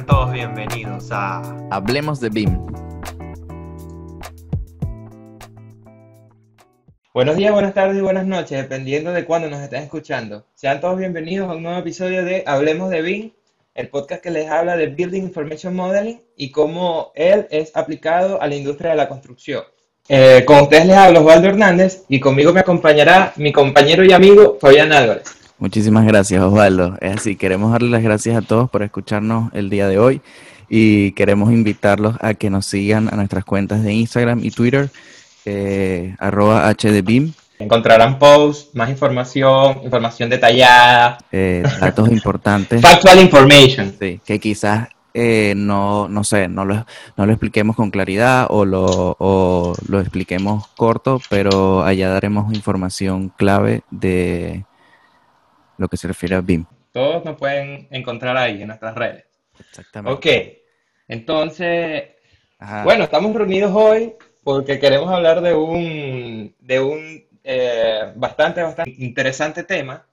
Sean todos bienvenidos a Hablemos de BIM. Buenos días, buenas tardes y buenas noches, dependiendo de cuándo nos estén escuchando. Sean todos bienvenidos a un nuevo episodio de Hablemos de BIM, el podcast que les habla de Building Information Modeling y cómo él es aplicado a la industria de la construcción. Eh, con ustedes les habla Osvaldo Hernández y conmigo me acompañará mi compañero y amigo Fabián Álvarez. Muchísimas gracias, Osvaldo. Es así, queremos darle las gracias a todos por escucharnos el día de hoy y queremos invitarlos a que nos sigan a nuestras cuentas de Instagram y Twitter, eh, arroba HDBIM. Encontrarán posts, más información, información detallada. Eh, datos importantes. Factual information. Sí, que quizás eh, no, no sé, no lo, no lo expliquemos con claridad o lo, o lo expliquemos corto, pero allá daremos información clave de lo que se refiere a BIM. Todos nos pueden encontrar ahí en nuestras redes. Exactamente. Ok, entonces, bueno, estamos reunidos hoy porque queremos hablar de un, de un eh, bastante, bastante interesante tema.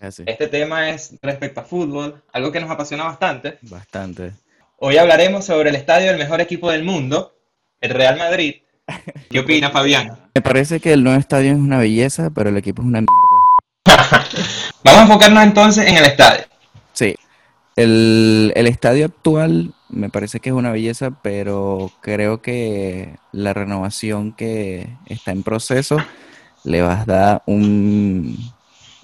Este tema es respecto a fútbol, algo que nos apasiona bastante. Bastante. Hoy hablaremos sobre el estadio del mejor equipo del mundo, el Real Madrid. ¿Qué opina Fabián? Me parece que el nuevo estadio es una belleza, pero el equipo es una mierda. Vamos a enfocarnos entonces en el estadio. Sí. El, estadio actual me parece que es una belleza, pero creo que la renovación que está en proceso le va a dar un,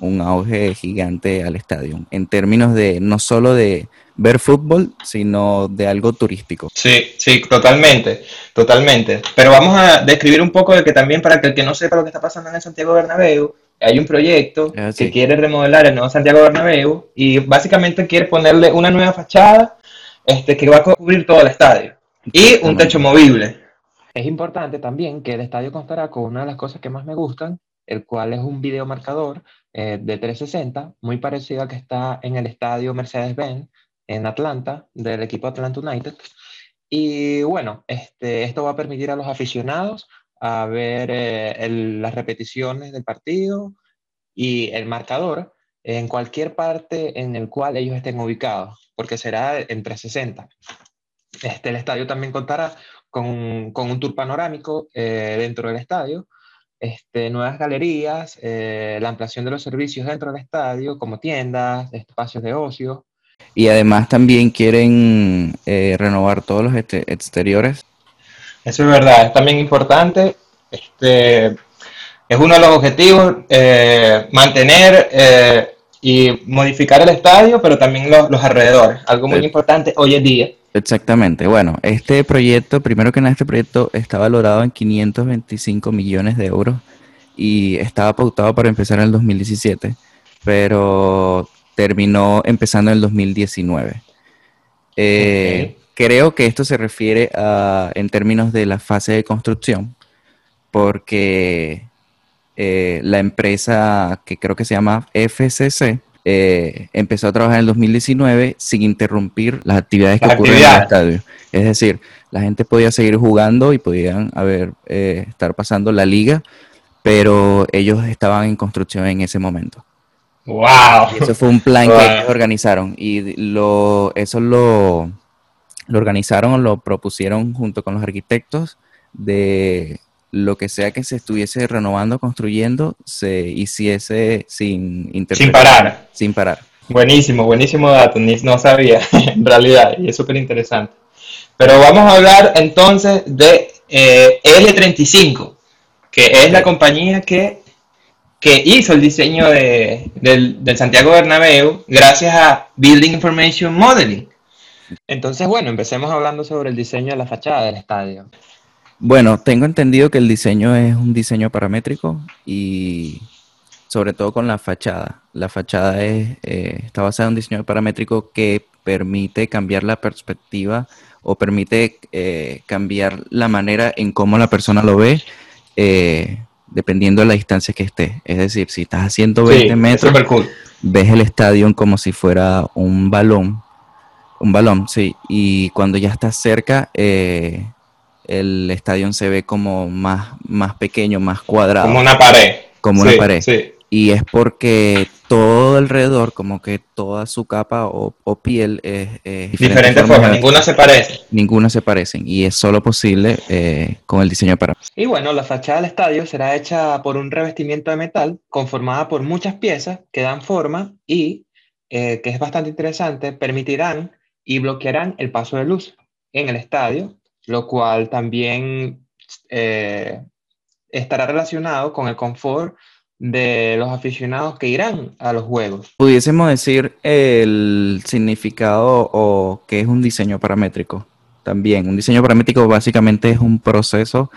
un auge gigante al estadio, en términos de no solo de ver fútbol, sino de algo turístico. Sí, sí, totalmente, totalmente. Pero vamos a describir un poco de que también para que el que no sepa lo que está pasando en el Santiago Bernabéu, hay un proyecto ah, que quiere remodelar el nuevo Santiago Bernabéu y básicamente quiere ponerle una nueva fachada este, que va a cubrir todo el estadio y un techo movible. Es importante también que el estadio constará con una de las cosas que más me gustan, el cual es un video marcador eh, de 360, muy parecido al que está en el estadio Mercedes-Benz en Atlanta, del equipo Atlanta United. Y bueno, este, esto va a permitir a los aficionados a ver eh, las repeticiones del partido y el marcador en cualquier parte en el cual ellos estén ubicados, porque será en 360. Este, el estadio también contará con, con un tour panorámico eh, dentro del estadio, este, nuevas galerías, eh, la ampliación de los servicios dentro del estadio, como tiendas, espacios de ocio. Y además también quieren renovar todos los exteriores eso es verdad, es también importante. Este, es uno de los objetivos, eh, mantener eh, y modificar el estadio, pero también los, alrededores, algo muy importante hoy en día. Exactamente, bueno, este proyecto, primero que nada, este proyecto está valorado en 525 millones de euros y estaba pautado para empezar en el 2017, pero terminó empezando en el 2019. Eh, Creo que esto se refiere a, en términos de la fase de construcción, porque eh, la empresa que creo que se llama FCC eh, empezó a trabajar en el 2019 sin interrumpir las actividades que ocurren en el estadio. Es decir, la gente podía seguir jugando y podían haber, eh, estar pasando la liga, pero ellos estaban en construcción en ese momento. ¡Wow! eso fue un plan que ellos organizaron y lo, eso lo, lo organizaron o lo propusieron junto con los arquitectos de lo que sea que se estuviese renovando, construyendo, se hiciese sin Sin parar. Sin parar. Buenísimo, buenísimo dato, ni no sabía en realidad, y es súper interesante. Pero vamos a hablar entonces de eh, L35, que es la compañía que, que hizo el diseño de, del, del Santiago Bernabéu gracias a Building Information Modeling. Entonces, bueno, empecemos hablando sobre el diseño de la fachada del estadio. Bueno, tengo entendido que el diseño es un diseño paramétrico y sobre todo con la fachada. La fachada es, eh, está basada en un diseño paramétrico que permite cambiar la perspectiva o permite eh, cambiar la manera en cómo la persona lo ve eh, dependiendo de la distancia que esté. Es decir, si estás haciendo 120 metros, ves el estadio como si fuera un balón un balón, sí. Y cuando ya estás cerca, eh, el estadio se ve como más, más pequeño, más cuadrado. Como una pared. Como una pared. Sí. y es porque todo alrededor, como que toda su capa o, piel es, es diferente forma, ninguna se parece. Ninguna se parecen y es solo posible eh, con el diseño para. Y bueno, la fachada del estadio será hecha por un revestimiento de metal conformada por muchas piezas que dan forma y, eh, que es bastante interesante, permitirán y bloquearán el paso de luz en el estadio, lo cual también eh, estará relacionado con el confort de los aficionados que irán a los juegos. Pudiésemos decir el significado o qué es un diseño paramétrico. También, un diseño paramétrico básicamente es un proceso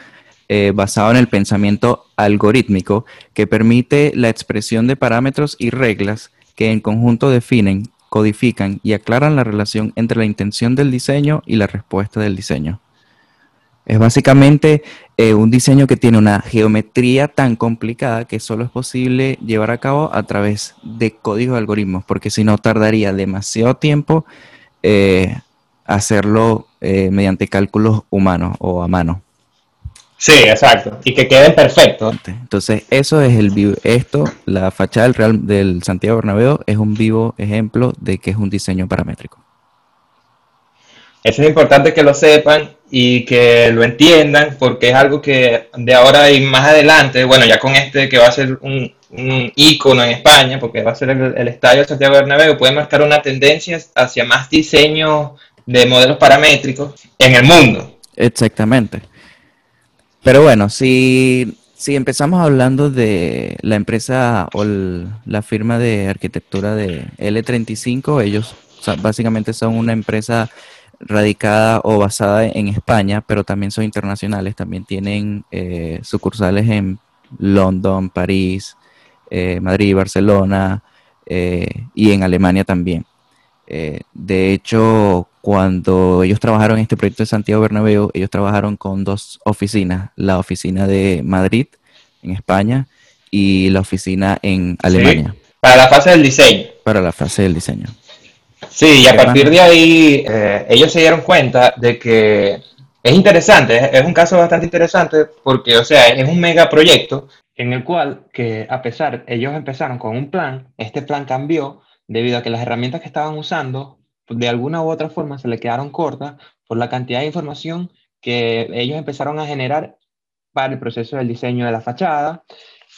eh, basado en el pensamiento algorítmico que permite la expresión de parámetros y reglas que en conjunto definen, codifican y aclaran la relación entre la intención del diseño y la respuesta del diseño. Es básicamente eh, un diseño que tiene una geometría tan complicada que solo es posible llevar a cabo a través de códigos de algoritmos, porque si no tardaría demasiado tiempo eh, hacerlo eh, mediante cálculos humanos o a mano. Sí, exacto. Y que queden perfectos. Entonces, eso es el vivo. Esto, la fachada del Real del Santiago Bernabéu es un vivo ejemplo de que es un diseño paramétrico. Eso es importante que lo sepan y que lo entiendan porque es algo que de ahora y más adelante, bueno, ya con este que va a ser un, un ícono en España, porque va a ser el, Estadio de Santiago Bernabéu, puede marcar una tendencia hacia más diseño de modelos paramétricos en el mundo. Exactamente. Pero bueno, si, si empezamos hablando de la empresa o la firma de arquitectura de L35, ellos básicamente son una empresa radicada o basada en España, pero también son internacionales, también tienen eh, sucursales en London, París, eh, Madrid, Barcelona eh, y en Alemania también. de hecho, cuando ellos trabajaron en este proyecto de Santiago Bernabéu, ellos trabajaron con dos oficinas, la oficina de Madrid en España y la oficina en Alemania. para la fase del diseño. Para la fase del diseño. Sí, y a partir de ahí eh, ellos se dieron cuenta de que es interesante, es, un caso bastante interesante porque, o sea, es un megaproyecto. En el cual, que a pesar, ellos empezaron con un plan, este plan cambió debido a que las herramientas que estaban usando, de alguna u otra forma, se le quedaron cortas por la cantidad de información que ellos empezaron a generar para el proceso del diseño de la fachada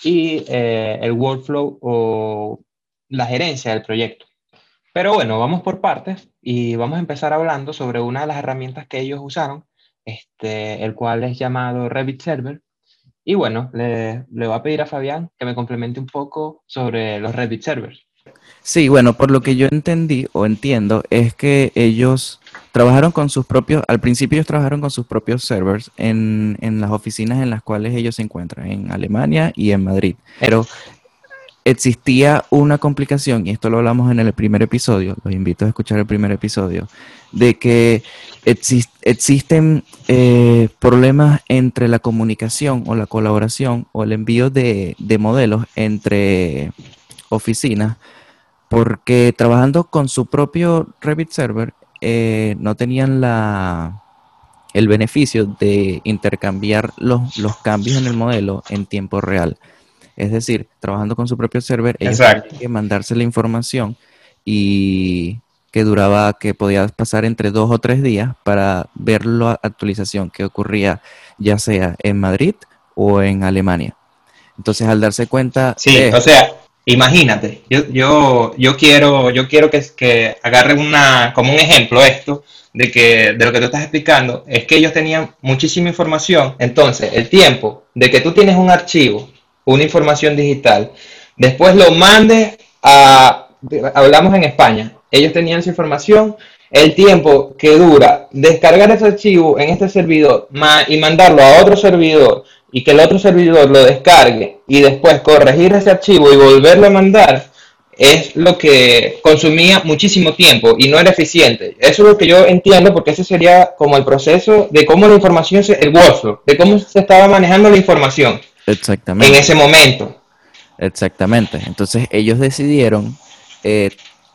y eh, el workflow o la gerencia del proyecto. Pero bueno, vamos por partes y vamos a empezar hablando sobre una de las herramientas que ellos usaron, este, el cual es llamado Revit Server. Y bueno, le, voy a pedir a Fabián que me complemente un poco sobre los Revit Servers. Sí, bueno, por lo que yo entendí o entiendo es que ellos trabajaron con sus propios, al principio ellos trabajaron con sus propios servers en, en, las oficinas en las cuales ellos se encuentran, en Alemania y en Madrid. Pero existía una complicación, y esto lo hablamos en el primer episodio, los invito a escuchar el primer episodio, de que existen eh, problemas entre la comunicación o la colaboración o el envío de, modelos entre oficinas, porque trabajando con su propio Revit server eh, no tenían la el beneficio de intercambiar los, los cambios en el modelo en tiempo real. Es decir, trabajando con su propio server, ellos tenían que mandarse la información y que duraba, que podía pasar entre dos o tres días para ver la actualización que ocurría ya sea en Madrid o en Alemania. Entonces, al darse cuenta... Sí, o sea, imagínate, yo, yo, yo quiero, yo quiero que, que agarren una, como un ejemplo esto, de que de lo que tú estás explicando, es que ellos tenían muchísima información, entonces el tiempo de que tú tienes un archivo una información digital, después lo mande a, hablamos en España, ellos tenían esa información, el tiempo que dura descargar ese archivo en este servidor y mandarlo a otro servidor y que el otro servidor lo descargue y después corregir ese archivo y volverlo a mandar, es lo que consumía muchísimo tiempo y no era eficiente. Eso es lo que yo entiendo porque ese sería como el proceso de cómo la información, se, el workflow, de cómo se estaba manejando la información. Exactamente. En ese momento. Exactamente. Entonces ellos decidieron eh,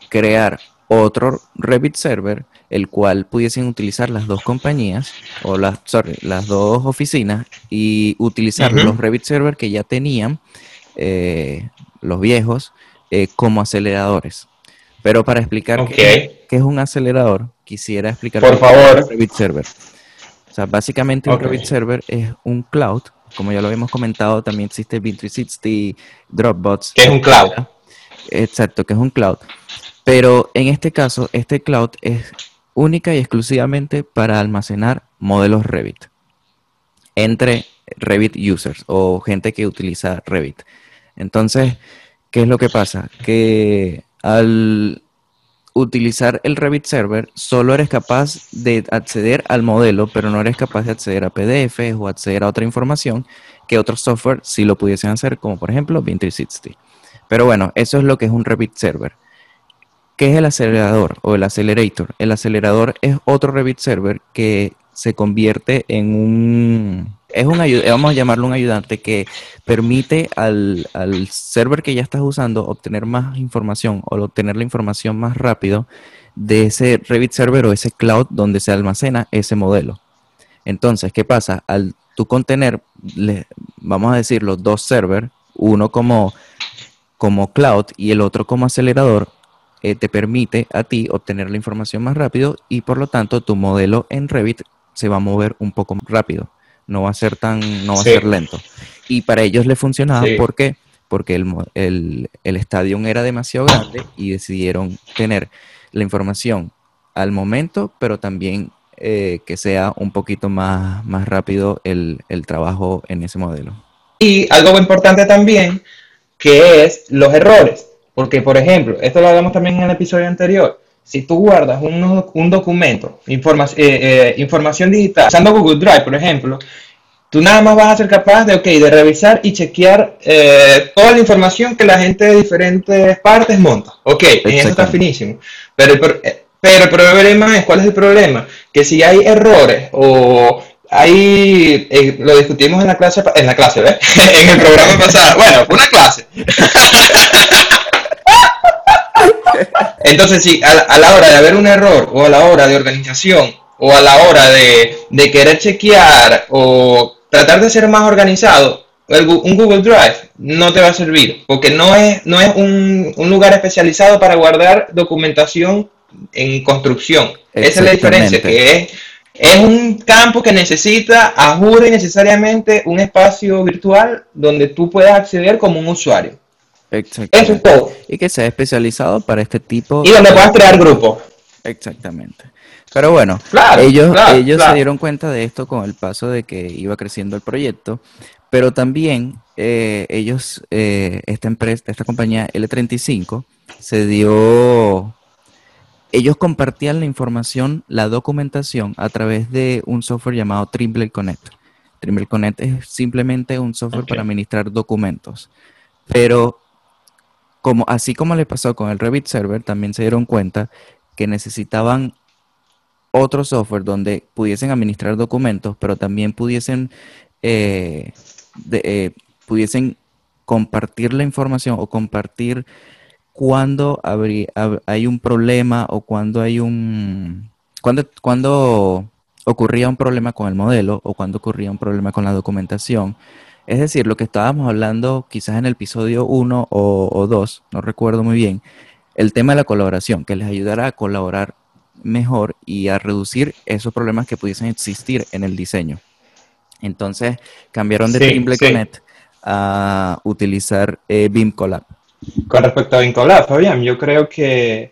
crear otro Revit server, el cual pudiesen utilizar las dos compañías, o las, sorry, las dos oficinas, y utilizar los Revit server que ya tenían, eh, los viejos, eh, como aceleradores. Pero para explicar Ok. qué, qué es un acelerador, quisiera explicar Por es favor. un Revit Server. O sea, básicamente un. Revit Server es un cloud, como ya lo habíamos comentado, también existe Bin360, Dropbox. Que es un cloud. Exacto, que es un cloud. Pero en este caso, este cloud es única y exclusivamente para almacenar modelos Revit entre Revit users o gente que utiliza Revit. Entonces, ¿qué es lo que pasa? Que al utilizar el Revit Server, solo eres capaz de acceder al modelo, pero no eres capaz de acceder a PDF o acceder a otra información que otros software sí lo pudiesen hacer, como por ejemplo Bin360. Pero bueno, eso es lo que es un Revit Server. ¿Qué es el acelerador o el accelerator? El acelerador es otro Revit Server que se convierte en un... Es un vamos a llamarlo un ayudante que permite al, al server que ya estás usando obtener más información o obtener la información más rápido de ese Revit Server o ese cloud donde se almacena ese modelo. Entonces, ¿qué pasa? Al tú contener, le- vamos a decirlo, dos servers, uno como, como cloud y el otro como acelerador, eh, te permite a ti obtener la información más rápido y por lo tanto tu modelo en Revit se va a mover un poco más rápido. No va a ser tan, no va Sí. a ser lento. Y para ellos le funcionaba, Sí. ¿por qué? Porque el, el, el estadio era demasiado grande y decidieron tener la información al momento, pero también eh, que sea un poquito más, más rápido el, el trabajo en ese modelo. Y algo importante también, que es los errores. Porque, por ejemplo, esto lo hablamos también en el episodio anterior. Si tú guardas un, un documento, informa- eh, eh, información digital, usando Google Drive, por ejemplo, tú nada más vas a ser capaz de, ok, de revisar y chequear eh, toda la información que la gente de diferentes partes monta. Ok, en eso está finísimo. Pero eh, pero el problema es, ¿cuál es el problema? Que si hay errores o hay, eh, lo discutimos en la clase, en la clase, ¿ves? en el programa pasado, bueno, una clase. Entonces, sí, a la, a la hora de haber un error, o a la hora de organización, o a la hora de, de querer chequear, o tratar de ser más organizado, el un Google Drive no te va a servir, porque no es, no es un, un lugar especializado para guardar documentación en construcción. Esa es la diferencia, que es, es un campo que necesita, a jure necesariamente, un espacio virtual donde tú puedas acceder como un usuario. Eso es Exactamente. todo. Y que sea especializado para este tipo Y donde puedas crear grupos. Exactamente. Pero bueno, Claro, ellos, claro, ellos claro. se dieron cuenta de esto con el paso de que iba creciendo el proyecto, pero también eh, ellos, eh, esta empresa, esta compañía L35, se dio, ellos compartían la información, la documentación a través de un software llamado Trimble Connect. Trimble Connect es simplemente un software para administrar documentos, pero como, así como le pasó con el Revit Server, también se dieron cuenta que necesitaban otro software donde pudiesen administrar documentos, pero también pudiesen, eh, eh, pudiesen compartir la información o compartir cuando hay un problema o cuando hay un... Cuando, cuando ocurría un problema con el modelo o cuando ocurría un problema con la documentación. Es decir, lo que estábamos hablando quizás en el episodio 1 o 2, no recuerdo muy bien, el tema de la colaboración, que les ayudará a colaborar mejor y a reducir esos problemas que pudiesen existir en el diseño. Entonces cambiaron de Sí, Trimble sí. Connect a utilizar eh, BIM Collab. Con respecto a Vincolab, Fabián, yo creo que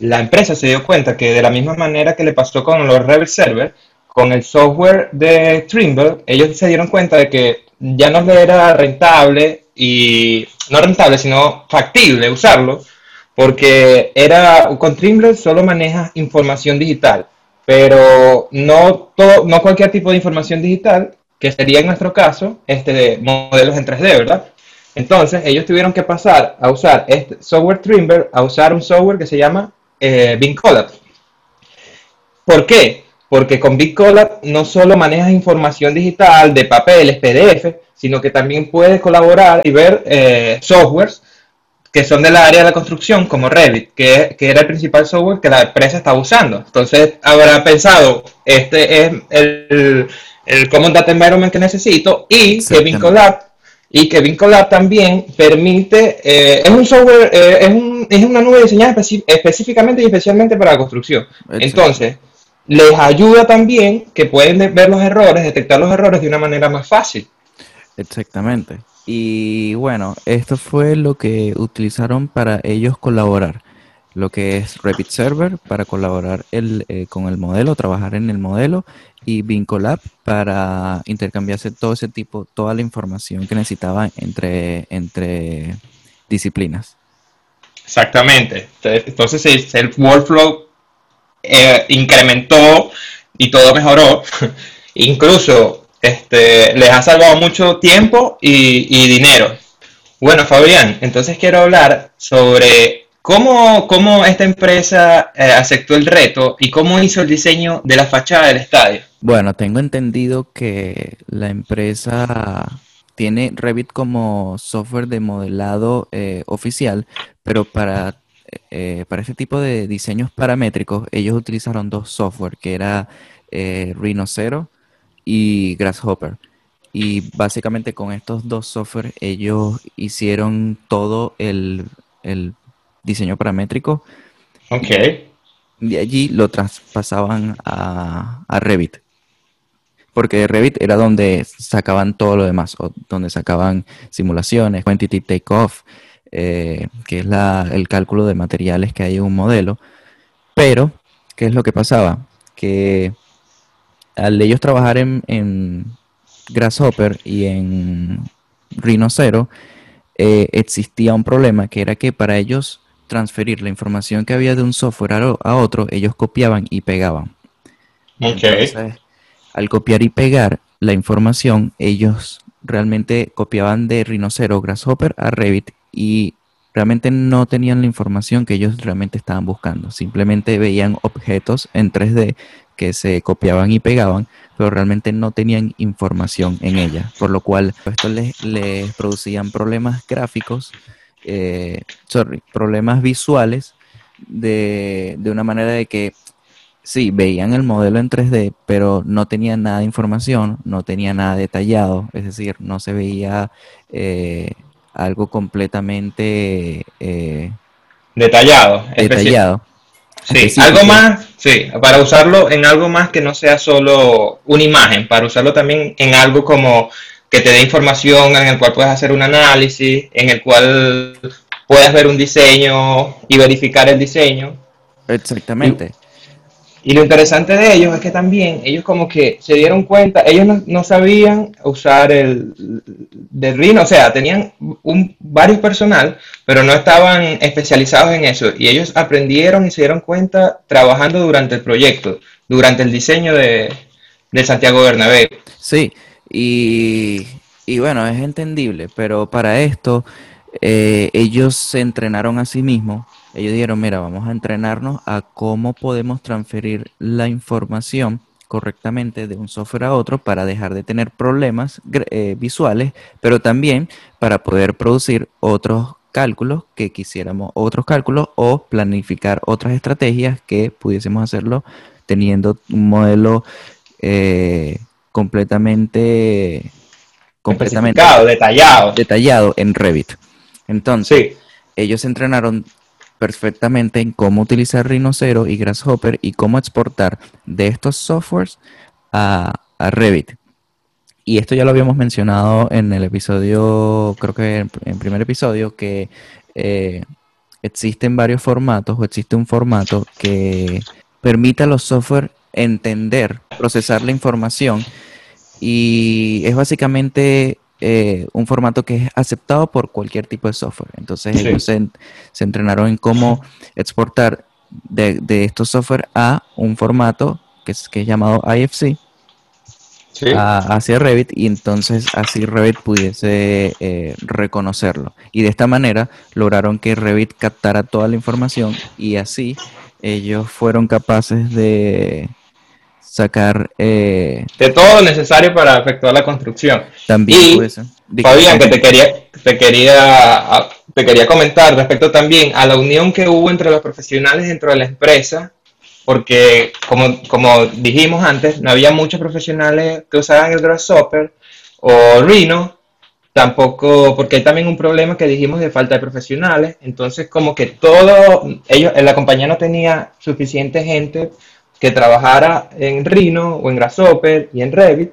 la empresa se dio cuenta que de la misma manera que le pasó con los Revit Server, con el software de Trimble, ellos se dieron cuenta de que ya no le era rentable y no rentable, sino factible usarlo, porque era con Trimble solo manejas información digital, pero no todo, no cualquier tipo de información digital, que sería en nuestro caso, este de modelos en 3D, ¿verdad? Entonces, ellos tuvieron que pasar a usar este software Trimble a usar un software que se llama eh, BinColab. ¿Por qué? Porque con BinColab no solo manejas información digital de papeles, PDF, sino que también puedes colaborar y ver eh, softwares que son del área de la construcción, como Revit, que, que era el principal software que la empresa estaba usando. Entonces, habrá pensado, este es el, el Common Data Environment que necesito y que. BinColab y que Vincolab también permite, eh, es un software, eh, es, un- es una nube diseñada específicamente y especialmente para la construcción. Entonces, les ayuda también que pueden de- ver los errores, detectar los errores de una manera más fácil. Exactamente. Y bueno, esto fue lo que utilizaron para ellos colaborar. Lo que es Revit Server para colaborar el, eh, con el modelo, trabajar en el modelo, y Vincolab para intercambiarse todo ese tipo, toda la información que necesitaban entre, entre disciplinas. Exactamente. Entonces, el workflow eh, incrementó y todo mejoró. Incluso este, les ha salvado mucho tiempo y, dinero. Bueno, Fabián, entonces quiero hablar sobre cómo, cómo esta empresa eh, aceptó el reto y cómo hizo el diseño de la fachada del estadio. Bueno, tengo entendido que la empresa tiene Revit como software de modelado eh, oficial, pero para, eh, para este tipo de diseños paramétricos, ellos utilizaron dos software, que era eh, Rhino y Grasshopper. Y básicamente con estos dos software ellos hicieron todo el, el diseño paramétrico Ok. de allí lo traspasaban a, a Revit. Porque Revit era donde sacaban todo lo demás, o donde sacaban simulaciones, quantity takeoff, eh, que es la- el cálculo de materiales que hay en un modelo. Pero, ¿qué es lo que pasaba? Que al ellos trabajar en, en Grasshopper y en Rhino Zero, eh, existía un problema que era que para ellos transferir la información que había de un software a, otro, ellos copiaban y pegaban. Ok. Entonces, al copiar y pegar la información, ellos realmente copiaban de Rhinocero Grasshopper a Revit y realmente no tenían la información que ellos realmente estaban buscando. Simplemente veían objetos en 3D que se copiaban y pegaban, pero realmente no tenían información en ella, por lo cual esto les, les producían problemas gráficos, eh, sorry, problemas visuales de, de una manera de que Sí, veían el modelo en 3D, pero no tenían nada de información, no tenía nada detallado, es decir, no se veía eh, algo completamente eh, Detallado. detallado. Sí, específico. algo más, sí, para usarlo en algo más que no sea solo una imagen, para usarlo también en algo como que te dé información en el cual puedes hacer un análisis, en el cual puedas ver un diseño y verificar el diseño. Exactamente. Y lo interesante de ellos es que también ellos como que se dieron cuenta, ellos no, no sabían usar el de Rhino, o sea, tenían un, varios personal, pero no estaban especializados en eso. Y ellos aprendieron y se dieron cuenta trabajando durante el proyecto, durante el diseño de, del Santiago Bernabéu. Sí, y, y bueno, es entendible, pero para esto eh, ellos se entrenaron a sí mismos. Ellos dijeron, mira, vamos a entrenarnos a cómo podemos transferir la información correctamente de un software a otro para dejar de tener problemas eh, visuales, pero también para poder producir otros cálculos que quisiéramos, otros cálculos o planificar otras estrategias que pudiésemos hacerlo teniendo un modelo eh, completamente, completamente detallado. detallado en Revit. Entonces, Sí, ellos se entrenaron perfectamente en cómo utilizar Rhinocero y Grasshopper y cómo exportar de estos softwares a, a Revit. Y esto ya lo habíamos mencionado en el episodio, creo que en el primer episodio, que eh, existen varios formatos o existe un formato que permite a los software entender, procesar la información y es básicamente eh, un formato que es aceptado por cualquier tipo de software. Entonces Sí. ellos se, en- se entrenaron en cómo exportar de, de estos software a un formato que es, que es llamado IFC sí. a- hacia Revit y entonces así Revit pudiese eh, reconocerlo. Y de esta manera lograron que Revit captara toda la información y así ellos fueron capaces de sacar eh, De todo lo necesario para efectuar la construcción. también Y, di- Fabián, que te quería, te quería, te quería comentar respecto también a la unión que hubo entre los profesionales dentro de la empresa, porque como, como dijimos antes, no había muchos profesionales que usaban el Grasshopper o Rhino, tampoco, porque hay también un problema que dijimos de falta de profesionales, entonces como que todo, ellos, la compañía no tenía suficiente gente que trabajara en Rhino o en Grasshopper y en Revit,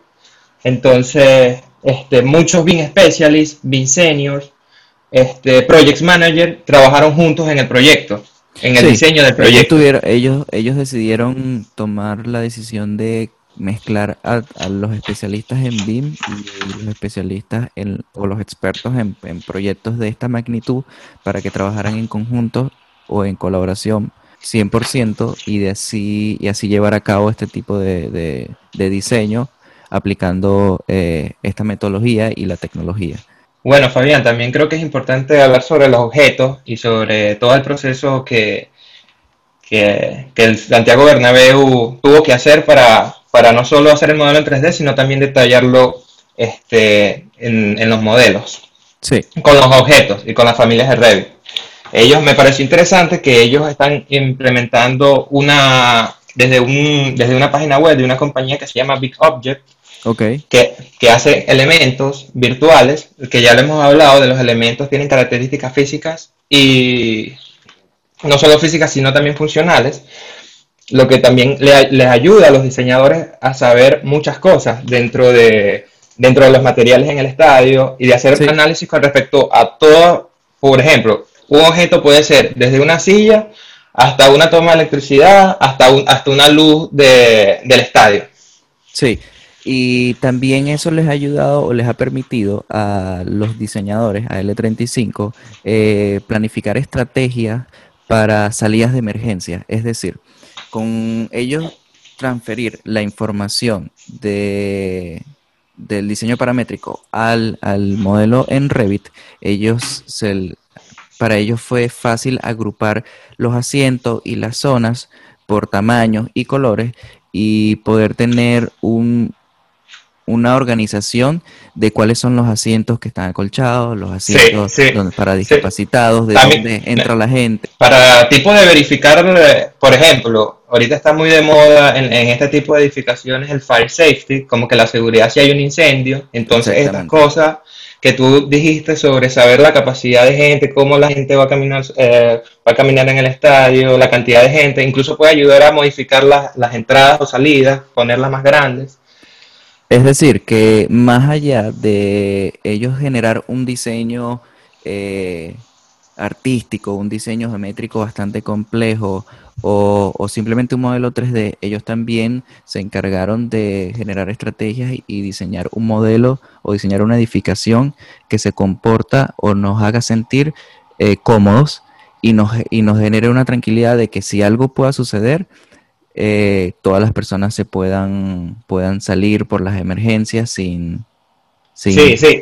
entonces este, muchos BIM Specialists, BIM Seniors, este, Project Manager trabajaron juntos en el proyecto, en el diseño del proyecto. ellos, ellos decidieron tomar la decisión de mezclar a, los especialistas en BIM y los especialistas en, o los expertos en, proyectos de esta magnitud para que trabajaran en conjunto o en colaboración 100% y, de así, y así llevar a cabo este tipo de, diseño aplicando eh, esta metodología y la tecnología. Bueno, Fabián, también creo que es importante hablar sobre los objetos y sobre todo el proceso que, que, que el Santiago Bernabéu tuvo que hacer para para no solo hacer el modelo en 3D, sino también detallarlo este, en, los modelos. Sí. Con los objetos y con las familias de Revit. Ellos me pareció interesante que ellos están implementando una desde, un, desde una página web de una compañía que se llama Big Object, okay. que, que, hace elementos virtuales, que ya lo hemos hablado, de los elementos tienen características físicas y no solo físicas, sino también funcionales lo que también les ayuda a los diseñadores a saber muchas cosas dentro de, dentro de los materiales en el estadio y de hacer análisis con respecto a todo, por ejemplo, un objeto puede ser desde una silla hasta una toma de electricidad, hasta, un, hasta una luz del estadio. Sí, y también eso les ha ayudado o les ha permitido a los diseñadores, a L35, eh, planificar estrategias para salidas de emergencia. Es decir, con ellos transferir la información de, del diseño paramétrico al, modelo en Revit, ellos para ellos fue fácil agrupar los asientos y las zonas por tamaños y colores y poder tener un, una organización de cuáles son los asientos que están acolchados, los asientos para discapacitados, de dónde entra la gente. Para tipo de verificar, por ejemplo, ahorita está muy de moda en, este tipo de edificaciones el fire safety, como que la seguridad si hay un incendio, entonces estas cosas que tú dijiste sobre saber la capacidad de gente, cómo la gente va a caminar, eh, va a caminar en el estadio, la cantidad de gente, incluso puede ayudar a modificar las, entradas o salidas, ponerlas más grandes. Es decir, que más allá de ellos generar un diseño eh, artístico, un diseño geométrico bastante complejo o, simplemente un modelo 3D, ellos también se encargaron de generar estrategias y, diseñar un modelo o diseñar una edificación que se comporta o nos haga sentir eh, cómodos y nos, y nos genere una tranquilidad de que si algo pueda suceder, eh, todas las personas se puedan, puedan salir por las emergencias sin, sin, sí, sí.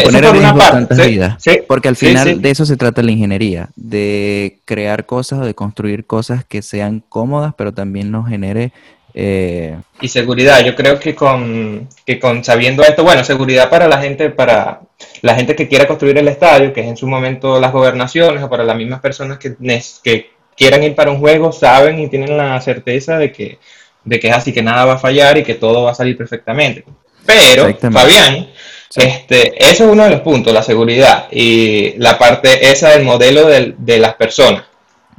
Poner en riesgo tantas vidas. Porque al final de eso se trata la ingeniería, de crear cosas o de construir cosas que sean cómodas, pero también nos genere... Eh, y seguridad, yo creo que con, que con sabiendo esto, bueno, seguridad para la gente, para la gente que quiera construir el estadio, que es en su momento las gobernaciones, o para las mismas personas que, que quieran ir para un juego saben y tienen la certeza de que, de que es así, que nada va a fallar y que todo va a salir perfectamente. Pero, Fabián, este, eso es uno de los puntos, la seguridad y la parte esa del modelo de las personas.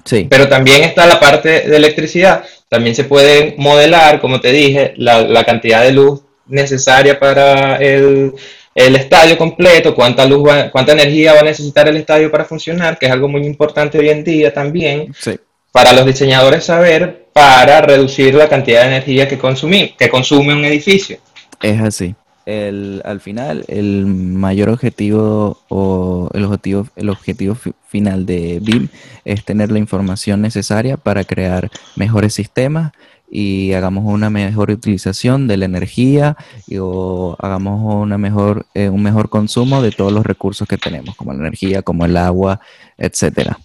Sí. Pero también está la parte de electricidad. También se puede modelar, como te dije, la, la cantidad de luz necesaria para el, el estadio completo, cuánta luz, cuánta energía va a necesitar el estadio para funcionar, que es algo muy importante hoy en día también, para los diseñadores saber para reducir la cantidad de energía que, que consume un edificio. Es así. El, al final, el mayor objetivo o el objetivo, el objetivo final de BIM es tener la información necesaria para crear mejores sistemas y hagamos una mejor utilización de la energía y, o hagamos una mejor, eh, un mejor consumo de todos los recursos que tenemos, como la energía, como el agua, etcétera.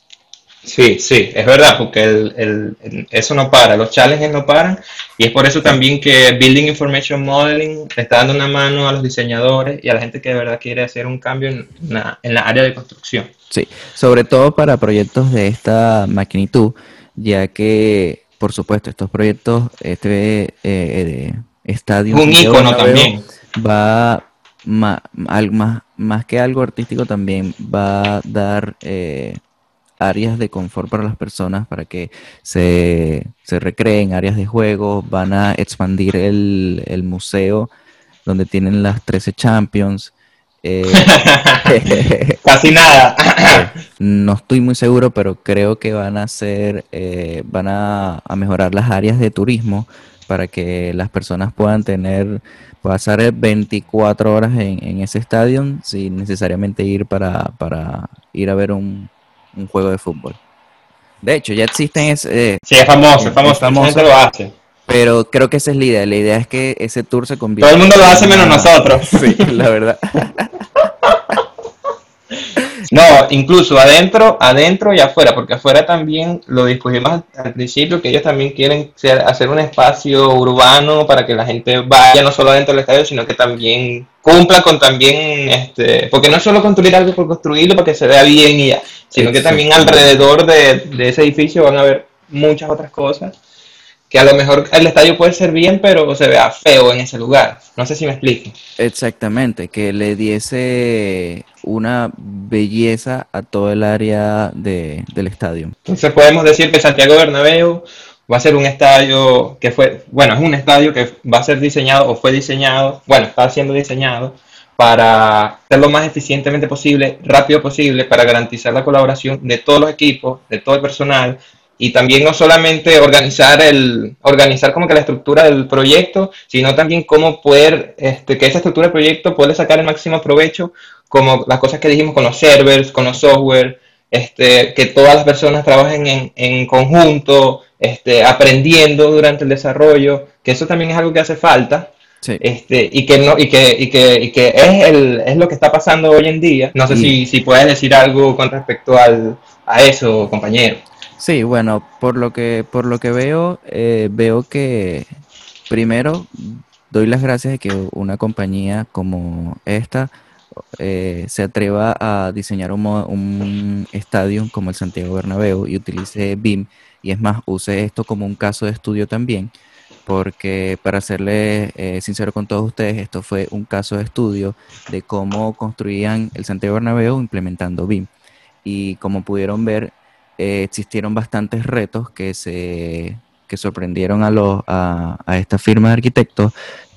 Sí, sí, es verdad, porque el, eso no para, los challenges no paran y es por eso también que Building Information Modeling está dando una mano a los diseñadores y a la gente que de verdad quiere hacer un cambio en la, en la área de construcción. Sí, sobre todo para proyectos de esta magnitud, ya que por supuesto, estos proyectos, este eh, estadio un icono también va, más, más, más que algo artístico también va a dar eh, áreas de confort para las personas para que se, se recreen, áreas de juego, van a expandir el, el museo donde tienen las 13 Champions. Eh, Casi nada. no estoy muy seguro, pero creo que van a hacer, eh, van a, mejorar las áreas de turismo para que las personas puedan tener, pasar 24 horas en, ese estadio sin necesariamente ir para, para ir a ver un, juego de fútbol. De hecho, ya existen... Eh, sí, es famoso, es famoso, famoso lo hace. Pero creo que esa es la idea. La idea es que ese tour se convierta. Todo el mundo lo hace menos nosotros. Sí, la verdad. No, incluso adentro, adentro y afuera, porque afuera también lo discutimos al principio, que ellos también quieren hacer un espacio urbano para que la gente vaya no solo adentro del estadio, sino que también cumpla con también, este, porque no es solo construir algo por construirlo para que se vea bien y ya, sino que también alrededor de, de ese edificio van a haber muchas otras cosas que a lo mejor el estadio puede ser bien, pero se vea feo en ese lugar. No sé si me explico. Exactamente, que le diese una belleza a todo el área de, del estadio. Entonces podemos decir que Santiago Bernabéu va a ser un estadio que fue, bueno, es un estadio que va a ser diseñado o fue diseñado, bueno, está siendo diseñado para ser lo más eficientemente posible, rápido posible, para garantizar la colaboración de todos los equipos, de todo el personal, y también no solamente organizar el organizar como que la estructura del proyecto, sino también cómo poder este, que esa estructura del proyecto puede sacar el máximo provecho, como las cosas que dijimos con los servers, con los software, este, que todas las personas trabajen en, en conjunto, este, aprendiendo durante el desarrollo, que eso también es algo que hace falta. Este, y que no y que, y que, y que es, el, es lo que está pasando hoy en día. No sé si, si puedes decir algo con respecto al, a eso, compañero. Sí, bueno, por lo que, por lo que veo, eh, veo que primero doy las gracias de que una compañía como esta eh, se atreva a diseñar un, estadio como el Santiago Bernabéu y utilice BIM y es más, use esto como un caso de estudio también, porque para serle eh, sincero con todos ustedes, esto fue un caso de estudio de cómo construían el Santiago Bernabéu implementando BIM. Y como pudieron ver, eh, existieron bastantes retos que se que sorprendieron a, los, a, a esta firma de arquitectos,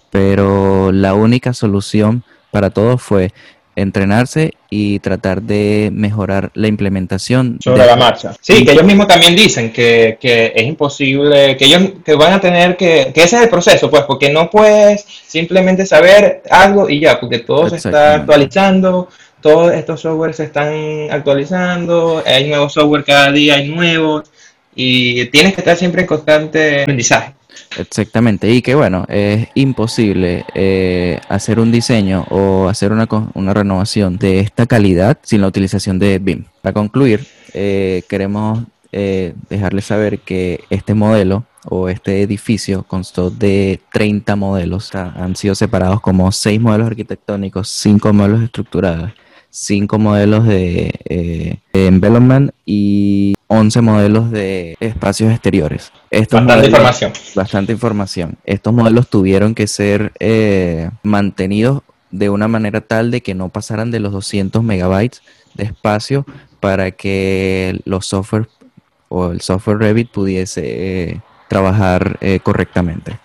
pero la única solución para todos fue entrenarse y tratar de mejorar la implementación sobre la marcha. Sí, que ellos mismos también dicen que, que, es imposible, que ellos que van a tener que, que ese es el proceso, pues, porque no puedes simplemente saber algo y ya, porque todo se está actualizando, todos estos softwares se están actualizando, hay nuevos software cada día, hay nuevos, y tienes que estar siempre en constante aprendizaje. Exactamente, y que bueno, es imposible eh, hacer un diseño o hacer una, una, renovación de esta calidad sin la utilización de BIM. Para concluir, eh, queremos eh, dejarles saber que este modelo o este edificio constó de 30 modelos, o sea, han sido separados como 6 modelos arquitectónicos, 5 modelos estructurales 5 modelos eh, de, envelopment y 11 modelos de espacios exteriores. Bastante información. Bastante información. Estos modelos tuvieron que ser eh, mantenidos de una manera tal de que no pasaran de los 200 megabytes de espacio para que los software o el software Revit pudiese eh, trabajar correctamente.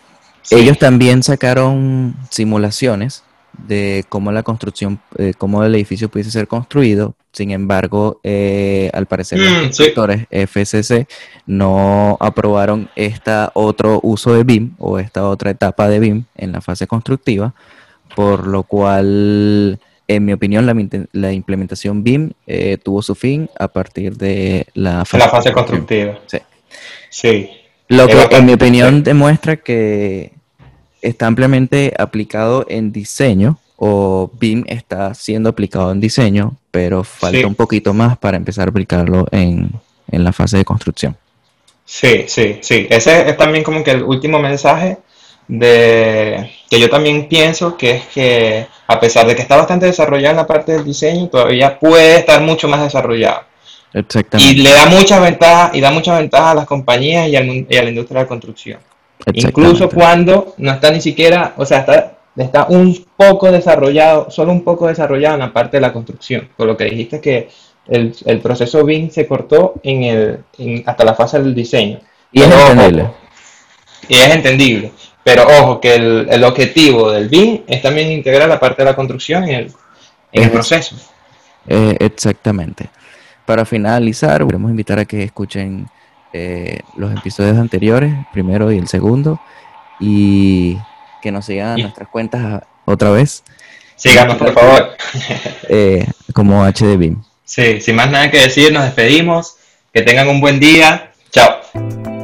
Ellos también sacaron simulaciones de cómo la construcción, eh, cómo el edificio pudiese ser construido. Sin embargo, eh, al parecer los constructores mm, FCC no aprobaron este otro uso de BIM o esta otra etapa de BIM en la fase constructiva, por lo cual, en mi opinión, la, implementación BIM eh, tuvo su fin a partir de la fase, la fase constructiva. Sí. sí. Lo que, en mi opinión, demuestra que está ampliamente aplicado en diseño o BIM está siendo aplicado en diseño, pero falta un poquito más para empezar a aplicarlo en, la fase de construcción. Sí, sí, sí. Ese es también como que el último mensaje de que yo también pienso que es que a pesar de que está bastante desarrollado en la parte del diseño, todavía puede estar mucho más desarrollado. Exactamente. Y le da muchas ventajas y da muchas ventajas a las compañías y, y a la industria de la construcción. Incluso cuando no está ni siquiera, o sea, está está un poco desarrollado, solo un poco desarrollado en la parte de la construcción. Por lo que dijiste que el, el proceso BIM se cortó en el, en- hasta la fase del diseño. Y es ojo, entendible. Y es entendible. Pero ojo, que el, el objetivo del BIM es también integrar la parte de la construcción en el, en el Es- proceso. Eh, exactamente. Para finalizar, queremos invitar a que escuchen eh, los episodios anteriores, primero y el segundo, y que nos sigan Y- nuestras cuentas otra vez, Síganos, por favor. eh, como HDBIM. Sí, sin más nada que decir, nos despedimos. Que tengan un buen día. Chao.